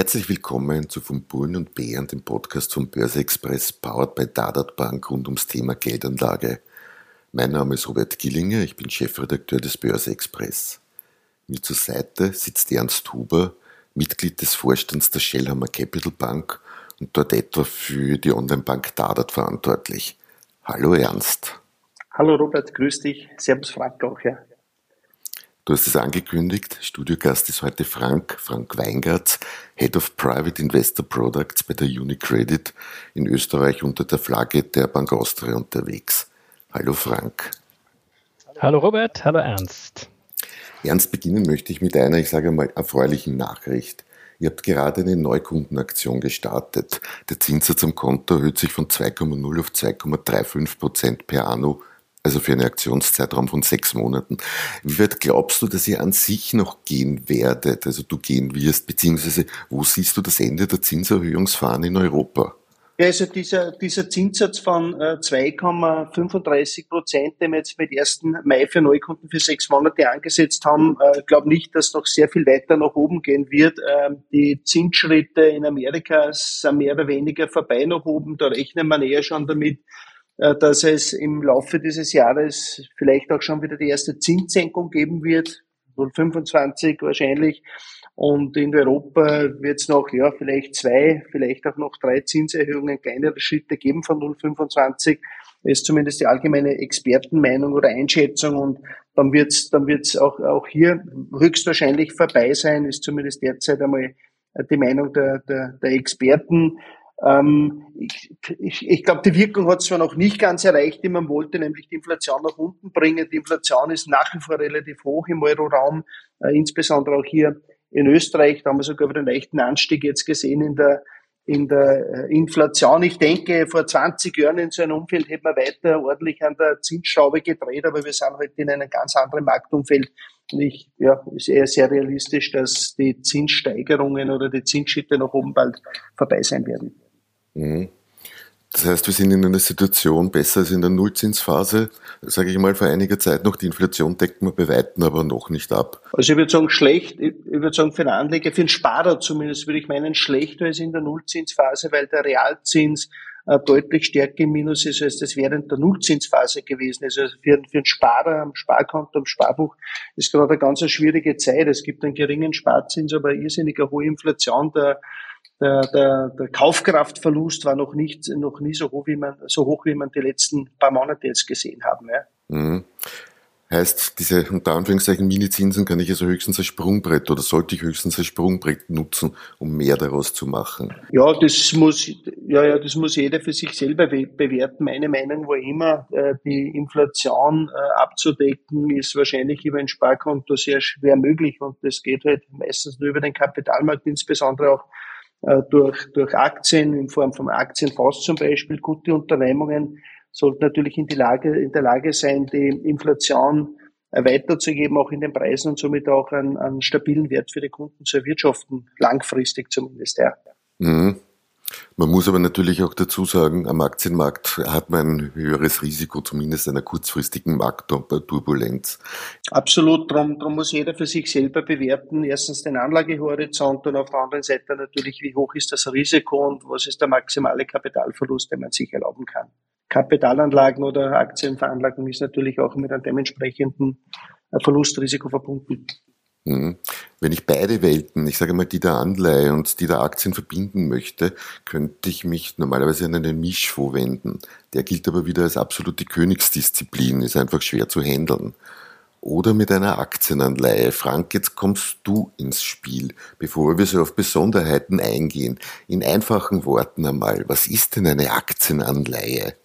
Herzlich willkommen zu Von Bullen und Bären, dem Podcast vom Börse Express, powered by Dadat Bank rund ums Thema Geldanlage. Mein Name ist Robert Gillinger, ich bin Chefredakteur des Börse Express. Mir zur Seite sitzt Ernst Huber, Mitglied des Vorstands der Shellhammer Capital Bank und dort etwa für die Online-Bank Dadat verantwortlich. Hallo Ernst. Hallo Robert, grüß dich. Servus Frank auch, ja. Du hast es angekündigt, Studiogast ist heute Frank, Frank Weingartz, Head of Private Investor Products bei der UniCredit in Österreich unter der Flagge der Bank Austria unterwegs. Hallo Frank. Hallo Robert, hallo Ernst. Ernst, beginnen möchte ich mit einer, ich sage mal, erfreulichen Nachricht. Ihr habt gerade eine Neukundenaktion gestartet. Der Zinssatz am Konto erhöht sich von 2,0 auf 2,35 Prozent per anno, also für einen Aktionszeitraum von sechs Monaten. Wie weit glaubst du, dass ihr an sich noch gehen werdet, also du gehen wirst, beziehungsweise wo siehst du das Ende der Zinserhöhungsfahne in Europa? Ja, also dieser, dieser Zinssatz von 2,35 Prozent, den wir jetzt mit 1. Mai für Neukunden für sechs Monate angesetzt haben, äh, glaube nicht, dass noch sehr viel weiter nach oben gehen wird. Ähm, die Zinsschritte in Amerika sind mehr oder weniger vorbei nach oben. Da rechnen wir eher schon damit, äh, dass es im Laufe dieses Jahres vielleicht auch schon wieder die erste Zinssenkung geben wird. 0,25 wahrscheinlich. Und in Europa wird es noch, ja, vielleicht zwei, vielleicht auch noch drei Zinserhöhungen, kleinere Schritte geben von 0,25. Das ist zumindest die allgemeine Expertenmeinung oder Einschätzung. Und dann wird es dann wird's auch, auch hier höchstwahrscheinlich vorbei sein, ist zumindest derzeit einmal die Meinung der, der, der Experten. Ähm, ich ich, ich glaube, die Wirkung hat zwar noch nicht ganz erreicht, die man wollte, nämlich die Inflation nach unten bringen. Die Inflation ist nach wie vor relativ hoch im Euroraum, äh, insbesondere auch hier in Österreich. Da haben wir sogar wieder einen leichten Anstieg jetzt gesehen in der, in der äh, Inflation. Ich denke, vor 20 Jahren in so einem Umfeld hätte man weiter ordentlich an der Zinsschraube gedreht, aber wir sind heute in einem ganz anderen Marktumfeld. Und ich, ja, ist eher sehr realistisch, dass die Zinssteigerungen oder die Zinsschritte nach oben bald vorbei sein werden. Mhm. Das heißt, wir sind in einer Situation besser als in der Nullzinsphase, sage ich mal, vor einiger Zeit noch. Die Inflation decken wir bei Weitem aber noch nicht ab. Also ich würde sagen, schlecht, ich würde sagen, für einen Anleger, für einen Sparer zumindest, würde ich meinen, schlechter als in der Nullzinsphase, weil der Realzins deutlich stärker im Minus ist, als das während der Nullzinsphase gewesen ist. Also für, für einen Sparer am Sparkonto, am Sparbuch ist gerade eine ganz schwierige Zeit. Es gibt einen geringen Sparzins, aber eine irrsinniger hohe Inflation. Der der, der, der Kaufkraftverlust war noch nicht noch nie so hoch, wie man so hoch, wie man die letzten paar Monate jetzt gesehen haben. Ja. Mhm. Heißt, diese unter Anführungszeichen Mini-Zinsen kann ich also höchstens als Sprungbrett oder sollte ich höchstens als Sprungbrett nutzen, um mehr daraus zu machen? Ja, das muss, ja, ja, das muss jeder für sich selber bewerten. Meine Meinung war immer, äh, die Inflation äh, abzudecken ist wahrscheinlich über ein Sparkonto sehr schwer möglich und das geht halt meistens nur über den Kapitalmarkt, insbesondere auch äh, durch, durch Aktien in Form von Aktienfonds zum Beispiel. Gute Unternehmungen sollten natürlich in, die Lage, in der Lage sein, die Inflation äh, weiterzugeben, auch in den Preisen und somit auch einen, einen stabilen Wert für die Kunden zu erwirtschaften, langfristig zumindest. Ja. Mhm. Man muss aber natürlich auch dazu sagen, am Aktienmarkt hat man ein höheres Risiko, zumindest einer kurzfristigen Marktturbulenz. Absolut, darum, darum muss jeder für sich selber bewerten. Erstens den Anlagehorizont und auf der anderen Seite natürlich, wie hoch ist das Risiko und was ist der maximale Kapitalverlust, den man sich erlauben kann. Kapitalanlagen oder Aktienveranlagung ist natürlich auch mit einem dementsprechenden Verlustrisiko verbunden. Mhm. Wenn ich beide Welten, ich sage mal die der Anleihe und die der Aktien verbinden möchte, könnte ich mich normalerweise an einen Mischfonds wenden. Der gilt aber wieder als absolute Königsdisziplin, ist einfach schwer zu handeln. Oder mit einer Aktienanleihe. Frank, jetzt kommst du ins Spiel, bevor wir so auf Besonderheiten eingehen. In einfachen Worten einmal, was ist denn eine Aktienanleihe?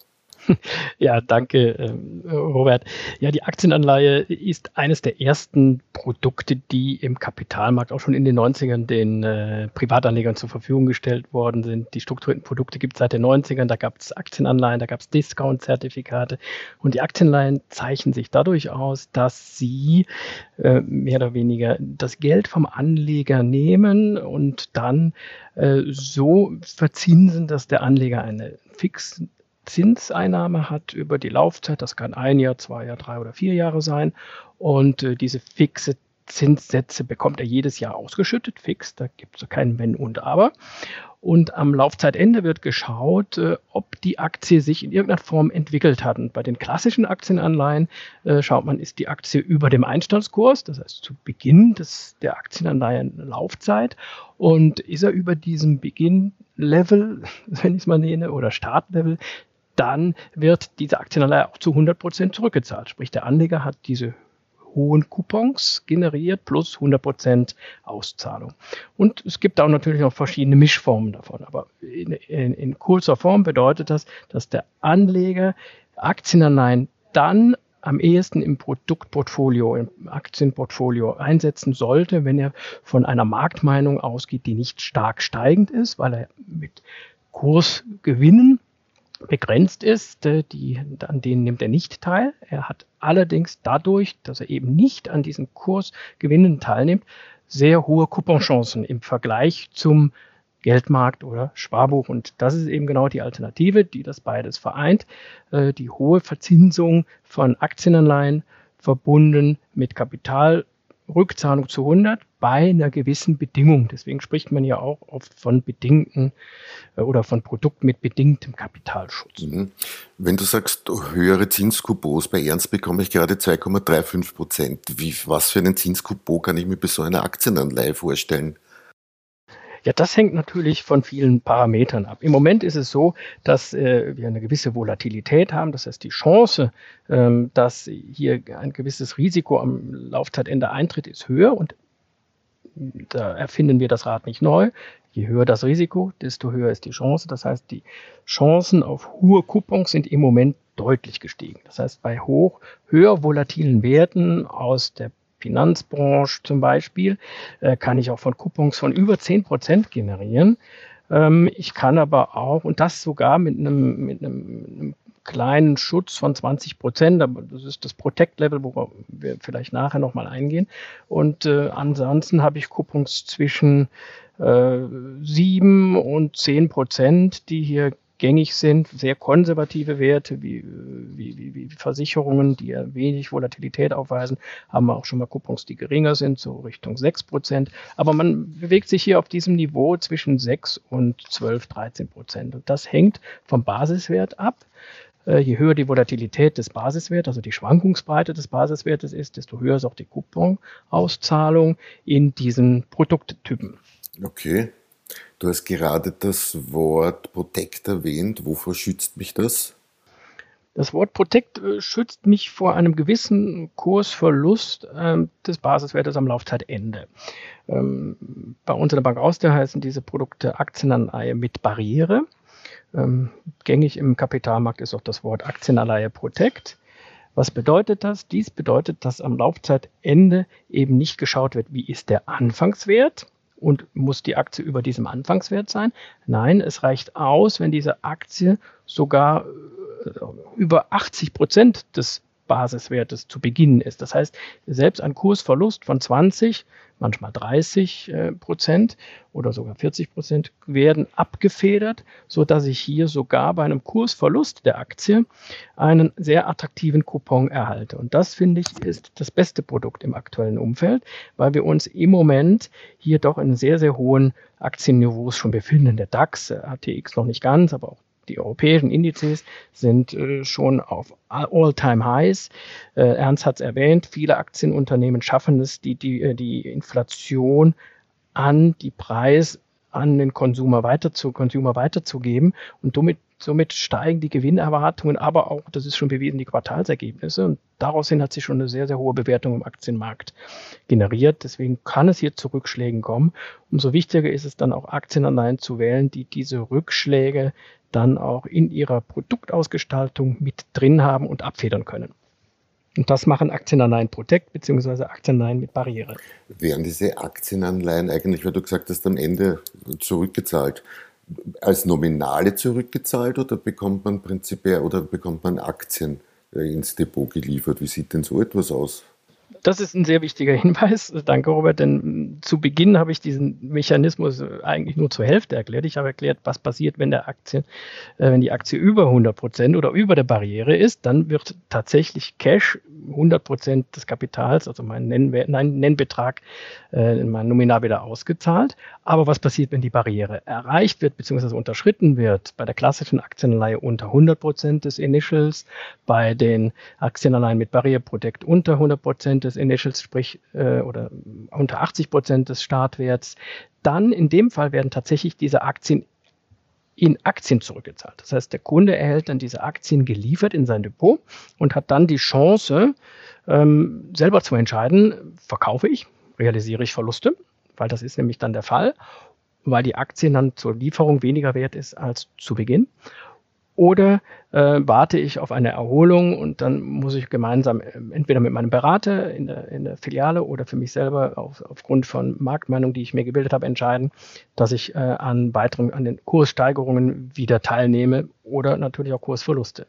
Ja, danke, ähm, Robert. Ja, die Aktienanleihe ist eines der ersten Produkte, die im Kapitalmarkt auch schon in den 90ern den äh, Privatanlegern zur Verfügung gestellt worden sind. Die strukturierten Produkte gibt es seit den 90ern. Da gab es Aktienanleihen, da gab es Discount-Zertifikate. Und die Aktienanleihen zeichnen sich dadurch aus, dass sie äh, mehr oder weniger das Geld vom Anleger nehmen und dann äh, so verzinsen, dass der Anleger eine fix Zinseinnahme hat über die Laufzeit. Das kann ein Jahr, zwei Jahr, drei oder vier Jahre sein. Und äh, diese fixe Zinssätze bekommt er jedes Jahr ausgeschüttet, fix. Da gibt es kein Wenn und Aber. Und am Laufzeitende wird geschaut, äh, ob die Aktie sich in irgendeiner Form entwickelt hat. Und bei den klassischen Aktienanleihen äh, schaut man, ist die Aktie über dem Einstandskurs, das heißt zu Beginn des, der Aktienanleihen-Laufzeit. Und ist er über diesem Beginn-Level, wenn ich es mal nenne, oder Startlevel, dann wird diese Aktienanleihe auch zu 100 Prozent zurückgezahlt. Sprich, der Anleger hat diese hohen Coupons generiert plus 100 Prozent Auszahlung. Und es gibt auch natürlich noch verschiedene Mischformen davon. Aber in, in, in kurzer Form bedeutet das, dass der Anleger Aktienanleihen dann am ehesten im Produktportfolio, im Aktienportfolio einsetzen sollte, wenn er von einer Marktmeinung ausgeht, die nicht stark steigend ist, weil er mit Kursgewinnen begrenzt ist, äh, die, an denen nimmt er nicht teil. Er hat allerdings dadurch, dass er eben nicht an diesen Kursgewinnen teilnimmt, sehr hohe Couponchancen im Vergleich zum Geldmarkt oder Sparbuch. Und das ist eben genau die Alternative, die das beides vereint. Äh, die hohe Verzinsung von Aktienanleihen verbunden mit Kapital Rückzahlung zu 100 bei einer gewissen Bedingung. Deswegen spricht man ja auch oft von bedingten äh, oder von Produkten mit bedingtem Kapitalschutz. Mhm. Wenn du sagst, höhere Zinskupons, bei Ernst bekomme ich gerade 2,35 Prozent. Was für einen Zinskupon kann ich mir bei so einer Aktienanleihe vorstellen? Ja, das hängt natürlich von vielen Parametern ab. Im Moment ist es so, dass äh, wir eine gewisse Volatilität haben. Das heißt, die Chance, ähm, dass hier ein gewisses Risiko am Laufzeitende eintritt, ist höher und da erfinden wir das Rad nicht neu. Je höher das Risiko, desto höher ist die Chance. Das heißt, die Chancen auf hohe Coupons sind im Moment deutlich gestiegen. Das heißt, bei hoch, höher volatilen Werten aus der Finanzbranche zum Beispiel, äh, kann ich auch von Coupons von über 10 Prozent generieren. Ähm, ich kann aber auch, und das sogar mit einem, mit einem, einem kleinen Schutz von 20 Prozent, aber das ist das Protect-Level, worauf wir vielleicht nachher nochmal eingehen. Und äh, ansonsten habe ich Coupons zwischen äh, 7 und 10 Prozent, die hier gängig sind, sehr konservative Werte wie, wie, wie, wie Versicherungen, die ja wenig Volatilität aufweisen, haben wir auch schon mal Coupons, die geringer sind, so Richtung 6 Prozent. Aber man bewegt sich hier auf diesem Niveau zwischen 6 und 12, 13 Prozent. Und das hängt vom Basiswert ab. Äh, je höher die Volatilität des Basiswertes, also die Schwankungsbreite des Basiswertes ist, desto höher ist auch die Couponauszahlung in diesen Produkttypen. Okay. Du hast gerade das Wort Protect erwähnt. Wovor schützt mich das? Das Wort Protect äh, schützt mich vor einem gewissen Kursverlust ähm, des Basiswertes am Laufzeitende. Ähm, bei uns in der Bank Austria heißen diese Produkte Aktienanleihe mit Barriere. Ähm, gängig im Kapitalmarkt ist auch das Wort Aktienanleihe Protect. Was bedeutet das? Dies bedeutet, dass am Laufzeitende eben nicht geschaut wird, wie ist der Anfangswert, und muss die Aktie über diesem Anfangswert sein? Nein, es reicht aus, wenn diese Aktie sogar äh, über 80 Prozent des Basiswertes zu Beginn ist. Das heißt, selbst ein Kursverlust von 20, manchmal 30 äh, Prozent oder sogar 40 Prozent werden abgefedert, so dass ich hier sogar bei einem Kursverlust der Aktie einen sehr attraktiven Coupon erhalte. Und das finde ich ist das beste Produkt im aktuellen Umfeld, weil wir uns im Moment hier doch in sehr, sehr hohen Aktienniveaus schon befinden. Der DAX, ATX noch nicht ganz, aber auch die europäischen Indizes sind äh, schon auf All-Time-Highs. Äh, Ernst hat es erwähnt, viele Aktienunternehmen schaffen es, die, die, äh, die Inflation an die Preis an den Konsumer, weiter zu, Consumer weiterzugeben und somit, somit steigen die Gewinnerwartungen, aber auch, das ist schon bewiesen, die Quartalsergebnisse und daraus hat sich schon eine sehr, sehr hohe Bewertung im Aktienmarkt generiert. Deswegen kann es hier zu Rückschlägen kommen. Umso wichtiger ist es dann auch Aktienanleihen zu wählen, die diese Rückschläge dann auch in ihrer Produktausgestaltung mit drin haben und abfedern können. Und das machen Aktienanleihen Protect bzw. Aktienanleihen mit Barriere. Werden diese Aktienanleihen eigentlich, weil du gesagt hast, am Ende zurückgezahlt, als Nominale zurückgezahlt oder bekommt man prinzipiell oder bekommt man Aktien äh, ins Depot geliefert? Wie sieht denn so etwas aus? Das ist ein sehr wichtiger Hinweis. Danke, Robert, denn zu Beginn habe ich diesen Mechanismus eigentlich nur zur Hälfte erklärt. Ich habe erklärt, was passiert, wenn der Aktien, äh, wenn die Aktie über 100 Prozent oder über der Barriere ist, dann wird tatsächlich Cash 100 Prozent des Kapitals, also mein Nennwert, nein, Nennbetrag, äh, mein Nominal wieder ausgezahlt. Aber was passiert, wenn die Barriere erreicht wird bzw. unterschritten wird? Bei der klassischen Aktienanleihe unter 100 Prozent des Initials, bei den Aktienanleihen mit Barriere Protect unter 100 Prozent des Initials, sprich äh, oder unter 80 Prozent des Startwerts, dann in dem Fall werden tatsächlich diese Aktien in Aktien zurückgezahlt. Das heißt, der Kunde erhält dann diese Aktien geliefert in sein Depot und hat dann die Chance, ähm, selber zu entscheiden, verkaufe ich, realisiere ich Verluste, weil das ist nämlich dann der Fall, weil die Aktien dann zur Lieferung weniger wert ist als zu Beginn. Oder äh, warte ich auf eine Erholung und dann muss ich gemeinsam äh, entweder mit meinem Berater in der, in der Filiale oder für mich selber auf, aufgrund von Marktmeinung, die ich mir gebildet habe, entscheiden, dass ich äh, an weiteren, an den Kurssteigerungen wieder teilnehme oder natürlich auch Kursverluste.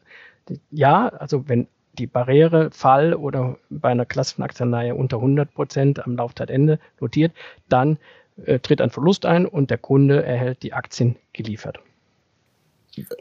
Ja, also wenn die Barriere Fall oder bei einer klassischen Aktienleihe unter 100 Prozent am Laufzeitende notiert, dann äh, tritt ein Verlust ein und der Kunde erhält die Aktien geliefert.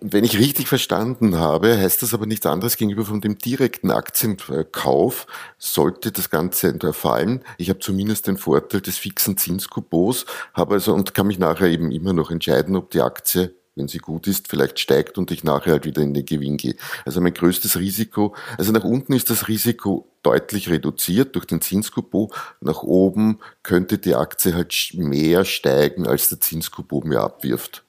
Wenn ich richtig verstanden habe, heißt das aber nichts anderes gegenüber von dem direkten Aktienkauf, sollte das Ganze fallen. Ich habe zumindest den Vorteil des fixen Zinskupons, habe also und kann mich nachher eben immer noch entscheiden, ob die Aktie wenn sie gut ist, vielleicht steigt und ich nachher halt wieder in den Gewinn gehe. Also mein größtes Risiko, also nach unten ist das Risiko deutlich reduziert durch den Zinskupon. Nach oben könnte die Aktie halt mehr steigen, als der Zinskupon mir abwirft.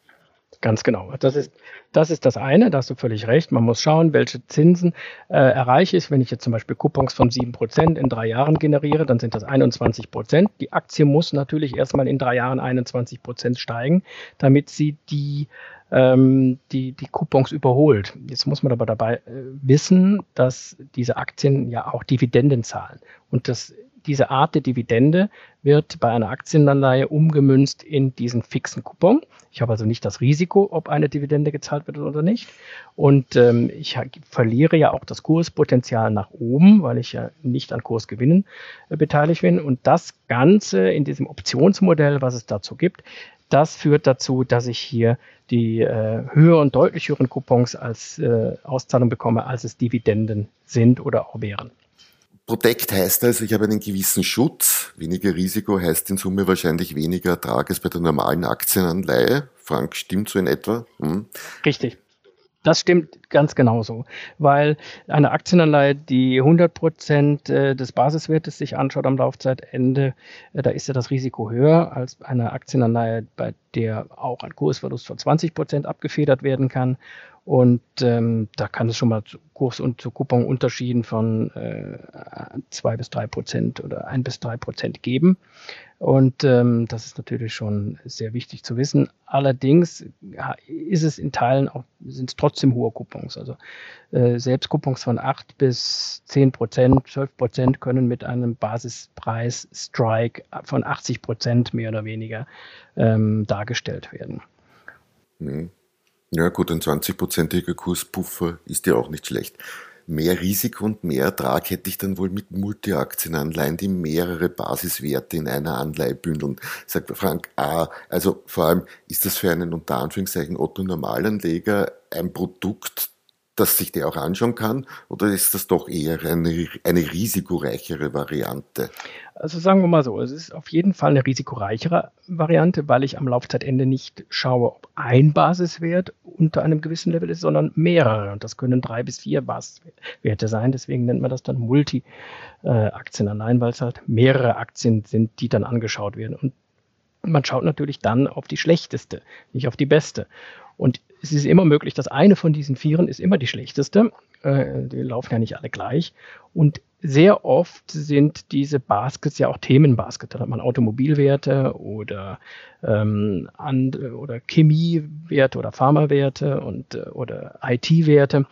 Ganz genau. Das ist, das ist das eine, da hast du völlig recht. Man muss schauen, welche Zinsen äh, erreiche ich. Wenn ich jetzt zum Beispiel Coupons von 7% in drei Jahren generiere, dann sind das 21%. Die Aktie muss natürlich erstmal in drei Jahren 21% steigen, damit sie die ähm, die, die Coupons überholt. Jetzt muss man aber dabei äh, wissen, dass diese Aktien ja auch Dividenden zahlen. Und das diese Art der Dividende wird bei einer Aktienanleihe umgemünzt in diesen fixen Coupon. Ich habe also nicht das Risiko, ob eine Dividende gezahlt wird oder nicht. Und ähm, ich verliere ja auch das Kurspotenzial nach oben, weil ich ja nicht an Kursgewinnen äh, beteiligt bin. Und das Ganze in diesem Optionsmodell, was es dazu gibt, das führt dazu, dass ich hier die äh, höher und deutlich höheren Coupons als äh, Auszahlung bekomme, als es Dividenden sind oder auch wären. Protect heißt also, ich habe einen gewissen Schutz. Weniger Risiko heißt in Summe wahrscheinlich weniger Ertrag als bei der normalen Aktienanleihe. Frank, stimmt so in etwa? Hm. Richtig. Das stimmt ganz genauso, weil eine Aktienanleihe, die 100 Prozent äh, des Basiswertes sich anschaut am Laufzeitende, äh, da ist ja das Risiko höher als eine Aktienanleihe, bei der auch ein Kursverlust von 20 Prozent abgefedert werden kann. Und ähm, da kann es schon mal zu Kurs- und zu Coupon-Unterschieden von äh, zwei bis drei Prozent oder ein bis drei Prozent geben. Und ähm, das ist natürlich schon sehr wichtig zu wissen. Allerdings ist es in Teilen auch, sind es trotzdem hohe Coupons. Also äh, selbst Coupons von acht bis zehn Prozent, zwölf Prozent können mit einem Basispreis Strike von 80 Prozent mehr oder weniger ähm, dargestellt werden. Mhm. Ja gut, ein 20-prozentiger Kurspuffer ist ja auch nicht schlecht. Mehr Risiko und mehr Ertrag hätte ich dann wohl mit Multiaktienanleihen, die mehrere Basiswerte in einer Anleihe bündeln. Sagt Frank, ah, also vor allem ist das für einen unter Anführungszeichen Otto Normalanleger ein Produkt, dass sich der auch anschauen kann? Oder ist das doch eher eine, eine risikoreichere Variante? Also sagen wir mal so, es ist auf jeden Fall eine risikoreichere Variante, weil ich am Laufzeitende nicht schaue, ob ein Basiswert unter einem gewissen Level ist, sondern mehrere. Und das können drei bis vier Basiswerte sein. Deswegen nennt man das dann Multi-Aktienanleihen, weil es halt mehrere Aktien sind, die dann angeschaut werden. Und man schaut natürlich dann auf die schlechteste, nicht auf die beste. Und es ist immer möglich, dass eine von diesen Vieren ist immer die schlechteste. Äh, die laufen ja nicht alle gleich. Und sehr oft sind diese Baskets ja auch Themenbaskets. Da hat man Automobilwerte oder, ähm, oder Chemiewerte oder Pharmawerte und, äh, oder IT-Werte.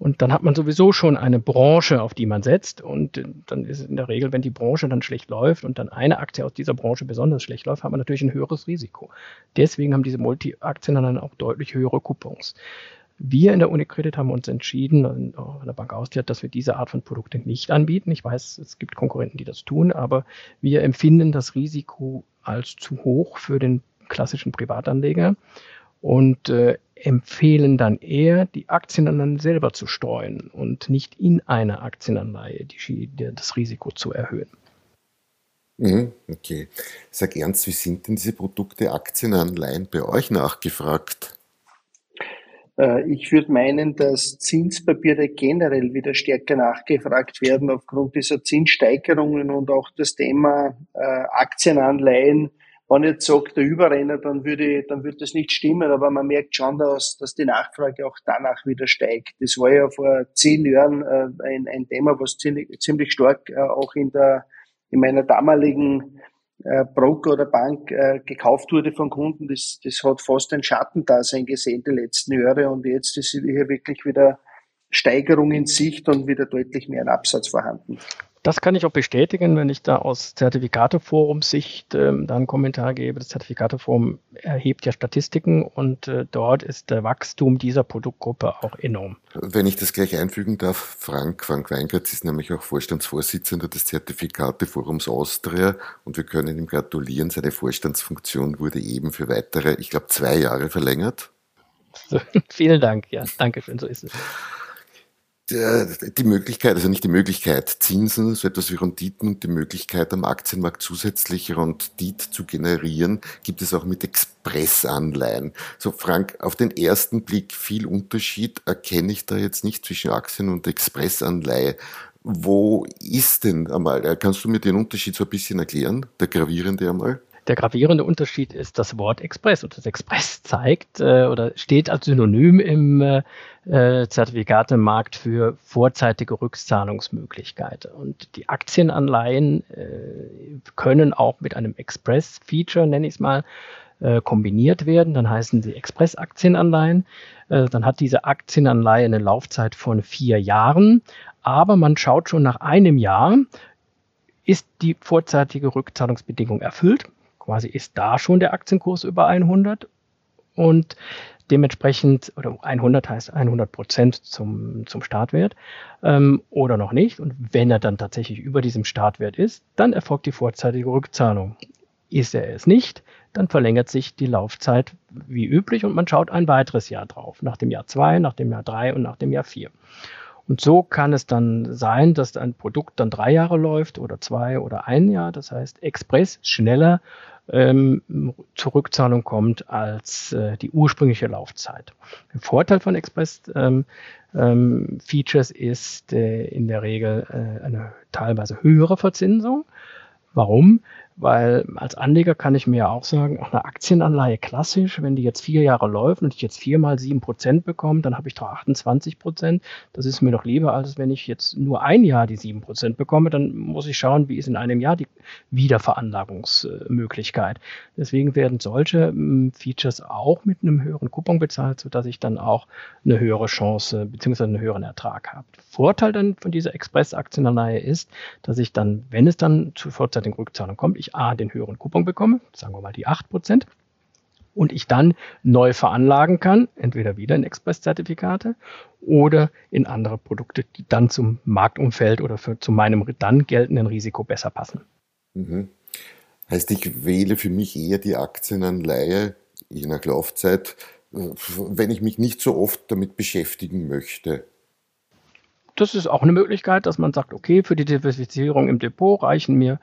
Und dann hat man sowieso schon eine Branche, auf die man setzt. Und äh, dann ist es in der Regel, wenn die Branche dann schlecht läuft und dann eine Aktie aus dieser Branche besonders schlecht läuft, hat man natürlich ein höheres Risiko. Deswegen haben diese Multi-Aktien dann auch deutlich höhere Coupons. Wir in der Unicredit haben uns entschieden, in der Bank Austria, dass wir diese Art von Produkte nicht anbieten. Ich weiß, es gibt Konkurrenten, die das tun, aber wir empfinden das Risiko als zu hoch für den klassischen Privatanleger und äh, empfehlen dann eher, die Aktienanleihen selber zu streuen und nicht in einer Aktienanleihe die, die, das Risiko zu erhöhen. Mhm, okay. Sag ernst, wie sind denn diese Produkte Aktienanleihen bei euch nachgefragt? Äh, ich würde meinen, dass Zinspapiere generell wieder stärker nachgefragt werden aufgrund dieser Zinssteigerungen und auch das Thema äh, Aktienanleihen. Wenn ich jetzt sage, der Überrenner, dann würde, dann würde das nicht stimmen, aber man merkt schon, dass, dass die Nachfrage auch danach wieder steigt. Das war ja vor zehn Jahren äh, ein, ein Thema, was ziemlich, ziemlich stark auch in der, in meiner damaligen äh, Broker oder Bank äh, gekauft wurde von Kunden, das, das hat fast ein Schattendasein gesehen die letzten Jahre und jetzt ist hier wirklich wieder Steigerung in Sicht und wieder deutlich mehr ein Absatz vorhanden. Das kann ich auch bestätigen, wenn ich da aus Zertifikateforum-Sicht ähm, da einen Kommentar gebe. Das Zertifikateforum erhebt ja Statistiken und äh, dort ist der Wachstum dieser Produktgruppe auch enorm. Wenn ich das gleich einfügen darf, Frank, Frank Weingartz ist nämlich auch Vorstandsvorsitzender des Zertifikateforums Austria und wir können ihm gratulieren. Seine Vorstandsfunktion wurde eben für weitere, ich glaube, zwei Jahre verlängert. So, vielen Dank, ja, danke schön, so ist es die Möglichkeit, also nicht die Möglichkeit, Zinsen, so etwas wie Renditen und die Möglichkeit, am Aktienmarkt zusätzlich Rendit zu generieren, gibt es auch mit Expressanleihen. So, Frank, auf den ersten Blick viel Unterschied erkenne ich da jetzt nicht zwischen Aktien und Expressanleihe. Wo ist denn einmal, kannst du mir den Unterschied so ein bisschen erklären, der gravierende einmal? Der gravierende Unterschied ist das Wort Express. Und das Express zeigt äh, oder steht als Synonym im äh, äh, Zertifikatemarkt für vorzeitige Rückzahlungsmöglichkeit. Und die Aktienanleihen äh, können auch mit einem Express-Feature, nenne ich es mal, äh, kombiniert werden. Dann heißen sie Express-Aktienanleihen. Äh, dann hat diese Aktienanleihe eine Laufzeit von vier Jahren. Aber man schaut schon nach einem Jahr, ist die vorzeitige Rückzahlungsbedingung erfüllt quasi ist da schon der Aktienkurs über 100 und dementsprechend, oder 100 heißt 100 Prozent zum, zum Startwert ähm, oder noch nicht. Und wenn er dann tatsächlich über diesem Startwert ist, dann erfolgt die vorzeitige Rückzahlung. Ist er es nicht, dann verlängert sich die Laufzeit wie üblich und man schaut ein weiteres Jahr drauf, nach dem Jahr zwei, nach dem Jahr drei und nach dem Jahr vier. Und so kann es dann sein, dass ein Produkt dann drei Jahre läuft oder zwei oder ein Jahr. Das heißt, Express schneller ähm, zur Rückzahlung kommt als äh, die ursprüngliche Laufzeit. Der Vorteil von Express ähm, ähm, Features ist äh, in der Regel äh, eine teilweise höhere Verzinsung. Warum? Weil als Anleger kann ich mir auch sagen, eine Aktienanleihe klassisch, wenn die jetzt vier Jahre läuft und ich jetzt viermal sieben Prozent bekomme, dann habe ich doch 28 Prozent. Das ist mir doch lieber, als wenn ich jetzt nur ein Jahr die sieben Prozent bekomme. Dann muss ich schauen, wie ist in einem Jahr die Wiederveranlagungsmöglichkeit. Deswegen werden solche hm, Features auch mit einem höheren Coupon bezahlt, sodass ich dann auch eine höhere Chance bzw. einen höheren Ertrag habe. Vorteil dann von dieser Express-Aktienanleihe ist, dass ich dann, wenn es dann zu vorzeitigen Rückzahlung kommt, ich A, den höheren Coupon bekomme, sagen wir mal die 8%, und ich dann neu veranlagen kann, entweder wieder in Express-Zertifikate oder in andere Produkte, die dann zum Marktumfeld oder für, zu meinem dann geltenden Risiko besser passen. Mhm. Heißt, ich wähle für mich eher die Aktienanleihe, je nach Laufzeit, wenn ich mich nicht so oft damit beschäftigen möchte das ist auch eine Möglichkeit, dass man sagt, okay, für die Diversifizierung im Depot reichen mir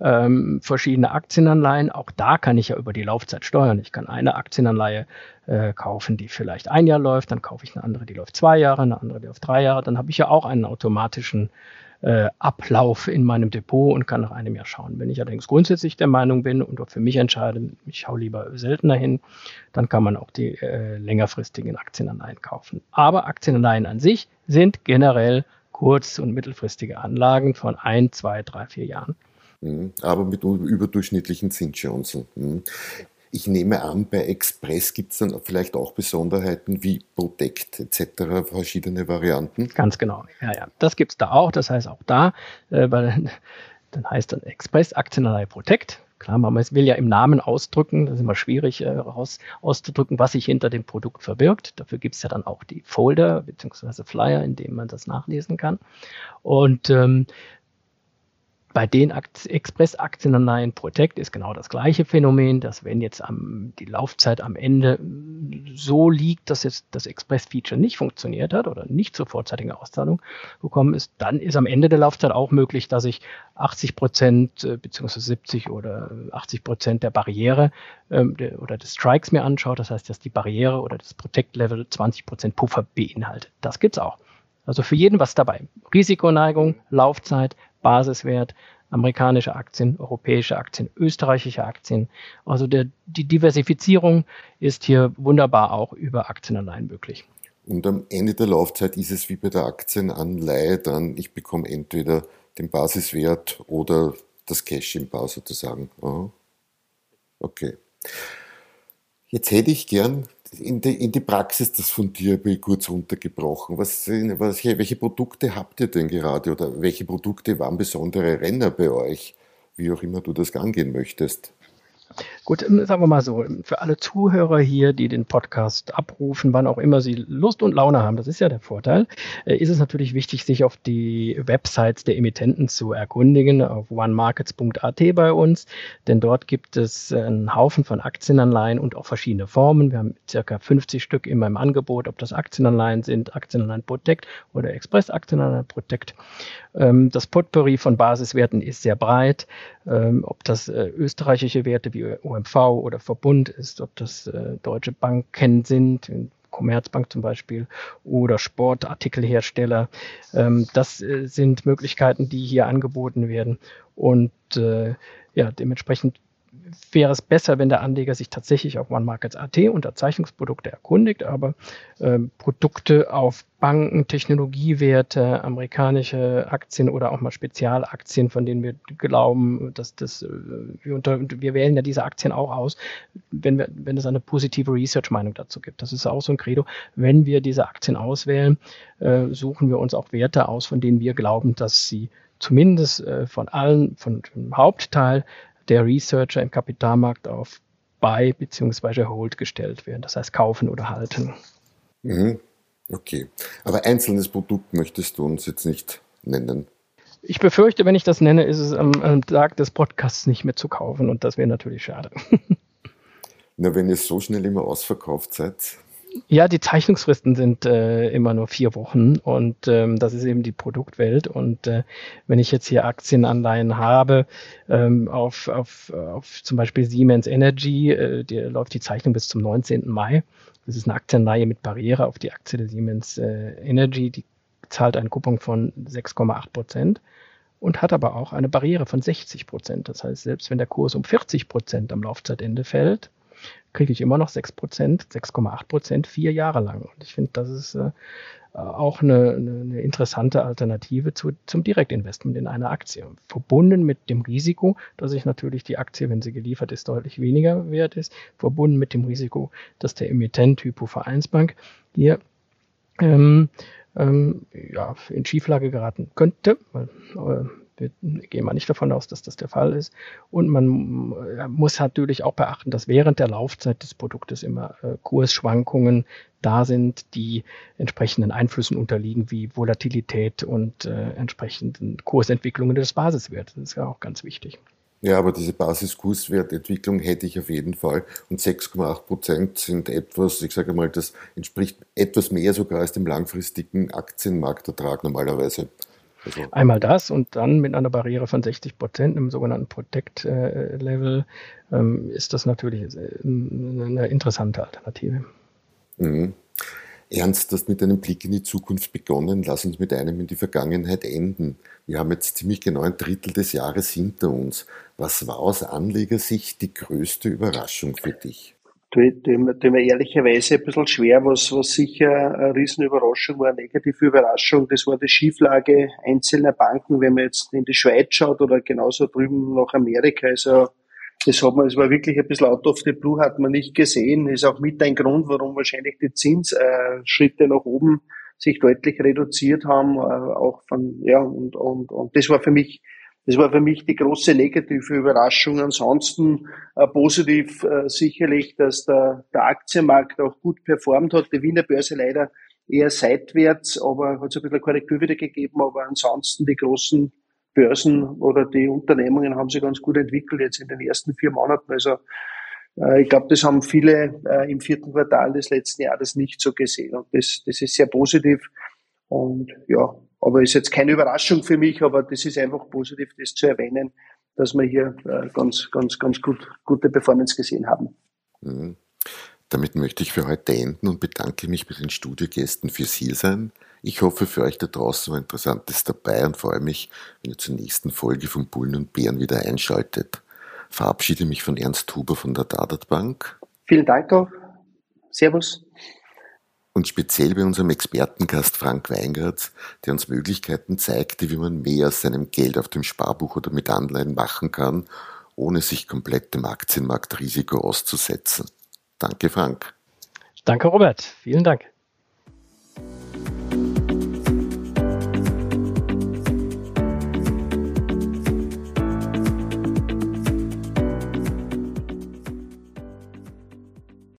ähm, verschiedene Aktienanleihen. Auch da kann ich ja über die Laufzeit steuern. Ich kann eine Aktienanleihe äh, kaufen, die vielleicht ein Jahr läuft, dann kaufe ich eine andere, die läuft zwei Jahre, eine andere, die läuft drei Jahre. Dann habe ich ja auch einen automatischen äh, Ablauf in meinem Depot und kann nach einem Jahr schauen. Wenn ich allerdings grundsätzlich der Meinung bin und für mich entscheide, ich schaue lieber seltener hin, dann kann man auch die äh, längerfristigen Aktienanleihen kaufen. Aber Aktienanleihen an sich sind generell kurz- und mittelfristige Anlagen von ein, zwei, drei, vier Jahren. Mhm. Aber mit überdurchschnittlichen Zinschancen. Ich nehme an, bei Express gibt es dann vielleicht auch Besonderheiten wie Protect etc., verschiedene Varianten. Ganz genau, ja, ja. Das gibt es da auch. Das heißt auch da, äh, weil, dann heißt dann Express Aktienanleihe Protect. Klar, man will ja im Namen ausdrücken, das ist immer schwierig äh, raus, auszudrücken, was sich hinter dem Produkt verbirgt. Dafür gibt es ja dann auch die Folder bzw. Flyer, in denen man das nachlesen kann. Und ähm, bei den Express-Aktienanleihen Protect ist genau das gleiche Phänomen, dass wenn jetzt am, die Laufzeit am Ende so liegt, dass jetzt das Express-Feature nicht funktioniert hat oder nicht zur vorzeitigen Auszahlung gekommen ist, dann ist am Ende der Laufzeit auch möglich, dass ich 80 Prozent äh, beziehungsweise 70 oder 80 Prozent der Barriere ähm, der, oder des Strikes mir anschaue. Das heißt, dass die Barriere oder das Protect-Level 20 Prozent Puffer beinhaltet. Das gibt's auch. Also für jeden was dabei. Risikoneigung, Laufzeit, Basiswert, amerikanische Aktien, europäische Aktien, österreichische Aktien. Also der, die Diversifizierung ist hier wunderbar auch über Aktienanleihen möglich. Und am Ende der Laufzeit ist es wie bei der Aktienanleihe dann, ich bekomme entweder den Basiswert oder das Cash im Bar sozusagen. Aha. Okay. Jetzt hätte ich gern in die, in die Praxis das von dir kurz runtergebrochen. Was, was, welche Produkte habt ihr denn gerade oder welche Produkte waren besondere Renner bei euch? Wie auch immer du das angehen möchtest. Gut, ähm, sagen wir mal so, für alle Zuhörer hier, die den Podcast abrufen, wann auch immer sie Lust und Laune haben, das ist ja der Vorteil, äh, ist es natürlich wichtig, sich auf die Websites der Emittenten zu erkundigen, auf onemarkets.at bei uns, denn dort gibt es einen Haufen von Aktienanleihen und auch verschiedene Formen. Wir haben circa 50 Stück immer im Angebot, ob das Aktienanleihen sind, Aktienanleihen Protect oder Express Aktienanleihen Protect. Ähm, das Potpourri von Basiswerten ist sehr breit, ähm, ob das äh, österreichische Werte wie OMV oder Verbund ist, ob das äh, deutsche Banken sind, Commerzbank zum Beispiel oder Sportartikelhersteller. Ähm, das äh, sind Möglichkeiten, die hier angeboten werden. Und äh, ja, dementsprechend wäre es besser, wenn der Anleger sich tatsächlich auf OneMarkets.at unter Zeichnungsprodukte erkundigt, aber äh, Produkte auf Banken, Technologiewerte, amerikanische Aktien oder auch mal Spezialaktien, von denen wir glauben, dass das, äh, wir, unter, wir wählen ja diese Aktien auch aus, wenn, wir, wenn es eine positive Research-Meinung dazu gibt. Das ist auch so ein Credo. Wenn wir diese Aktien auswählen, äh, suchen wir uns auch Werte aus, von denen wir glauben, dass sie zumindest äh, von allen, von dem Hauptteil der Researcher im Kapitalmarkt auf Buy bzw. Hold gestellt werden. Das heißt kaufen oder halten. Mhm. Okay. Aber einzelnes Produkt möchtest du uns jetzt nicht nennen. Ich befürchte, wenn ich das nenne, ist es am, am Tag des Podcasts nicht mehr zu kaufen und das wäre natürlich schade. Na, wenn ihr so schnell immer ausverkauft seid, ja, die Zeichnungsfristen sind äh, immer nur vier Wochen und ähm, das ist eben die Produktwelt. Und äh, wenn ich jetzt hier Aktienanleihen habe, ähm, auf, auf, auf zum Beispiel Siemens Energy, äh, die läuft die Zeichnung bis zum 19. Mai. Das ist eine Aktienleihe mit Barriere auf die Aktie der Siemens äh, Energy. Die zahlt einen Coupon von 6,8 Prozent und hat aber auch eine Barriere von 60 Prozent. Das heißt, selbst wenn der Kurs um 40 Prozent am Laufzeitende fällt, kriege ich immer noch 6 Prozent, 6,8 Prozent vier Jahre lang. Und ich finde, das ist äh, auch eine, eine, interessante Alternative zu, zum Direktinvestment in eine Aktie. Verbunden mit dem Risiko, dass ich natürlich die Aktie, wenn sie geliefert ist, deutlich weniger wert ist. Verbunden mit dem Risiko, dass der Emittent Hypo Vereinsbank hier ähm, ähm, ja, in Schieflage geraten könnte, weil äh, wir gehen mal nicht davon aus, dass das der Fall ist. Und man äh, muss natürlich auch beachten, dass während der Laufzeit des Produktes immer äh, Kursschwankungen da sind, die entsprechenden Einflüssen unterliegen, wie Volatilität und äh, entsprechenden Kursentwicklungen des Basiswertes. Das ist ja auch ganz wichtig. Ja, aber diese Basiskurswertentwicklung hätte ich auf jeden Fall. Und 6,8 Prozent sind etwas, ich sage mal, das entspricht etwas mehr sogar als dem langfristigen Aktienmarktertrag normalerweise. Also Einmal das und dann mit einer Barriere von 60 Prozent im sogenannten Protect-Level ähm, ist das natürlich äh, eine interessante Alternative. Mhm. Ernst, hast mit einem Blick in die Zukunft begonnen. Lass uns mit einem in die Vergangenheit enden. Wir haben jetzt ziemlich genau ein Drittel des Jahres hinter uns. Was war aus Anlegersicht die größte Überraschung für dich? Dem, dem ehrlicherweise ein bisschen schwer, was, was sicher eine Riesenüberraschung war, eine negative Überraschung. Das war die Schieflage einzelner Banken, wenn man jetzt in die Schweiz schaut oder genauso drüben nach Amerika. Also, das hat man, es war wirklich ein bisschen out of the blue, hat man nicht gesehen. Ist auch mit ein Grund, warum wahrscheinlich die Zinsschritte nach oben sich deutlich reduziert haben, äh, auch von, ja, und, und, und das war für mich das war für mich die große negative Überraschung. Ansonsten äh, positiv äh, sicherlich, dass der, der Aktienmarkt auch gut performt hat. Die Wiener Börse leider eher seitwärts, aber hat es ein bisschen Korrektur wieder gegeben. Aber ansonsten die großen Börsen oder die Unternehmungen haben sich ganz gut entwickelt jetzt in den ersten vier Monaten. Also äh, ich glaube, das haben viele äh, im vierten Quartal des letzten Jahres nicht so gesehen. Und das, das ist sehr positiv. Und ja, aber ist jetzt keine Überraschung für mich, aber das ist einfach positiv, das zu erwähnen, dass wir hier äh, ganz, ganz, ganz gut, gute Performance gesehen haben. Mhm. Damit möchte ich für heute enden und bedanke mich bei den Studiogästen fürs Hiersein. Ich hoffe, für euch da draußen war Interessantes dabei und freue mich, wenn ihr zur nächsten Folge von Bullen und Bären wieder einschaltet. Verabschiede mich von Ernst Huber von der Dadat Bank. Vielen Dank auch. Servus und speziell bei unserem Expertengast Frank Weingartz, der uns Möglichkeiten zeigte, wie man mehr aus seinem Geld auf dem Sparbuch oder mit Anleihen machen kann, ohne sich komplett dem Aktienmarktrisiko auszusetzen. Danke, Frank. Danke, Robert. Vielen Dank.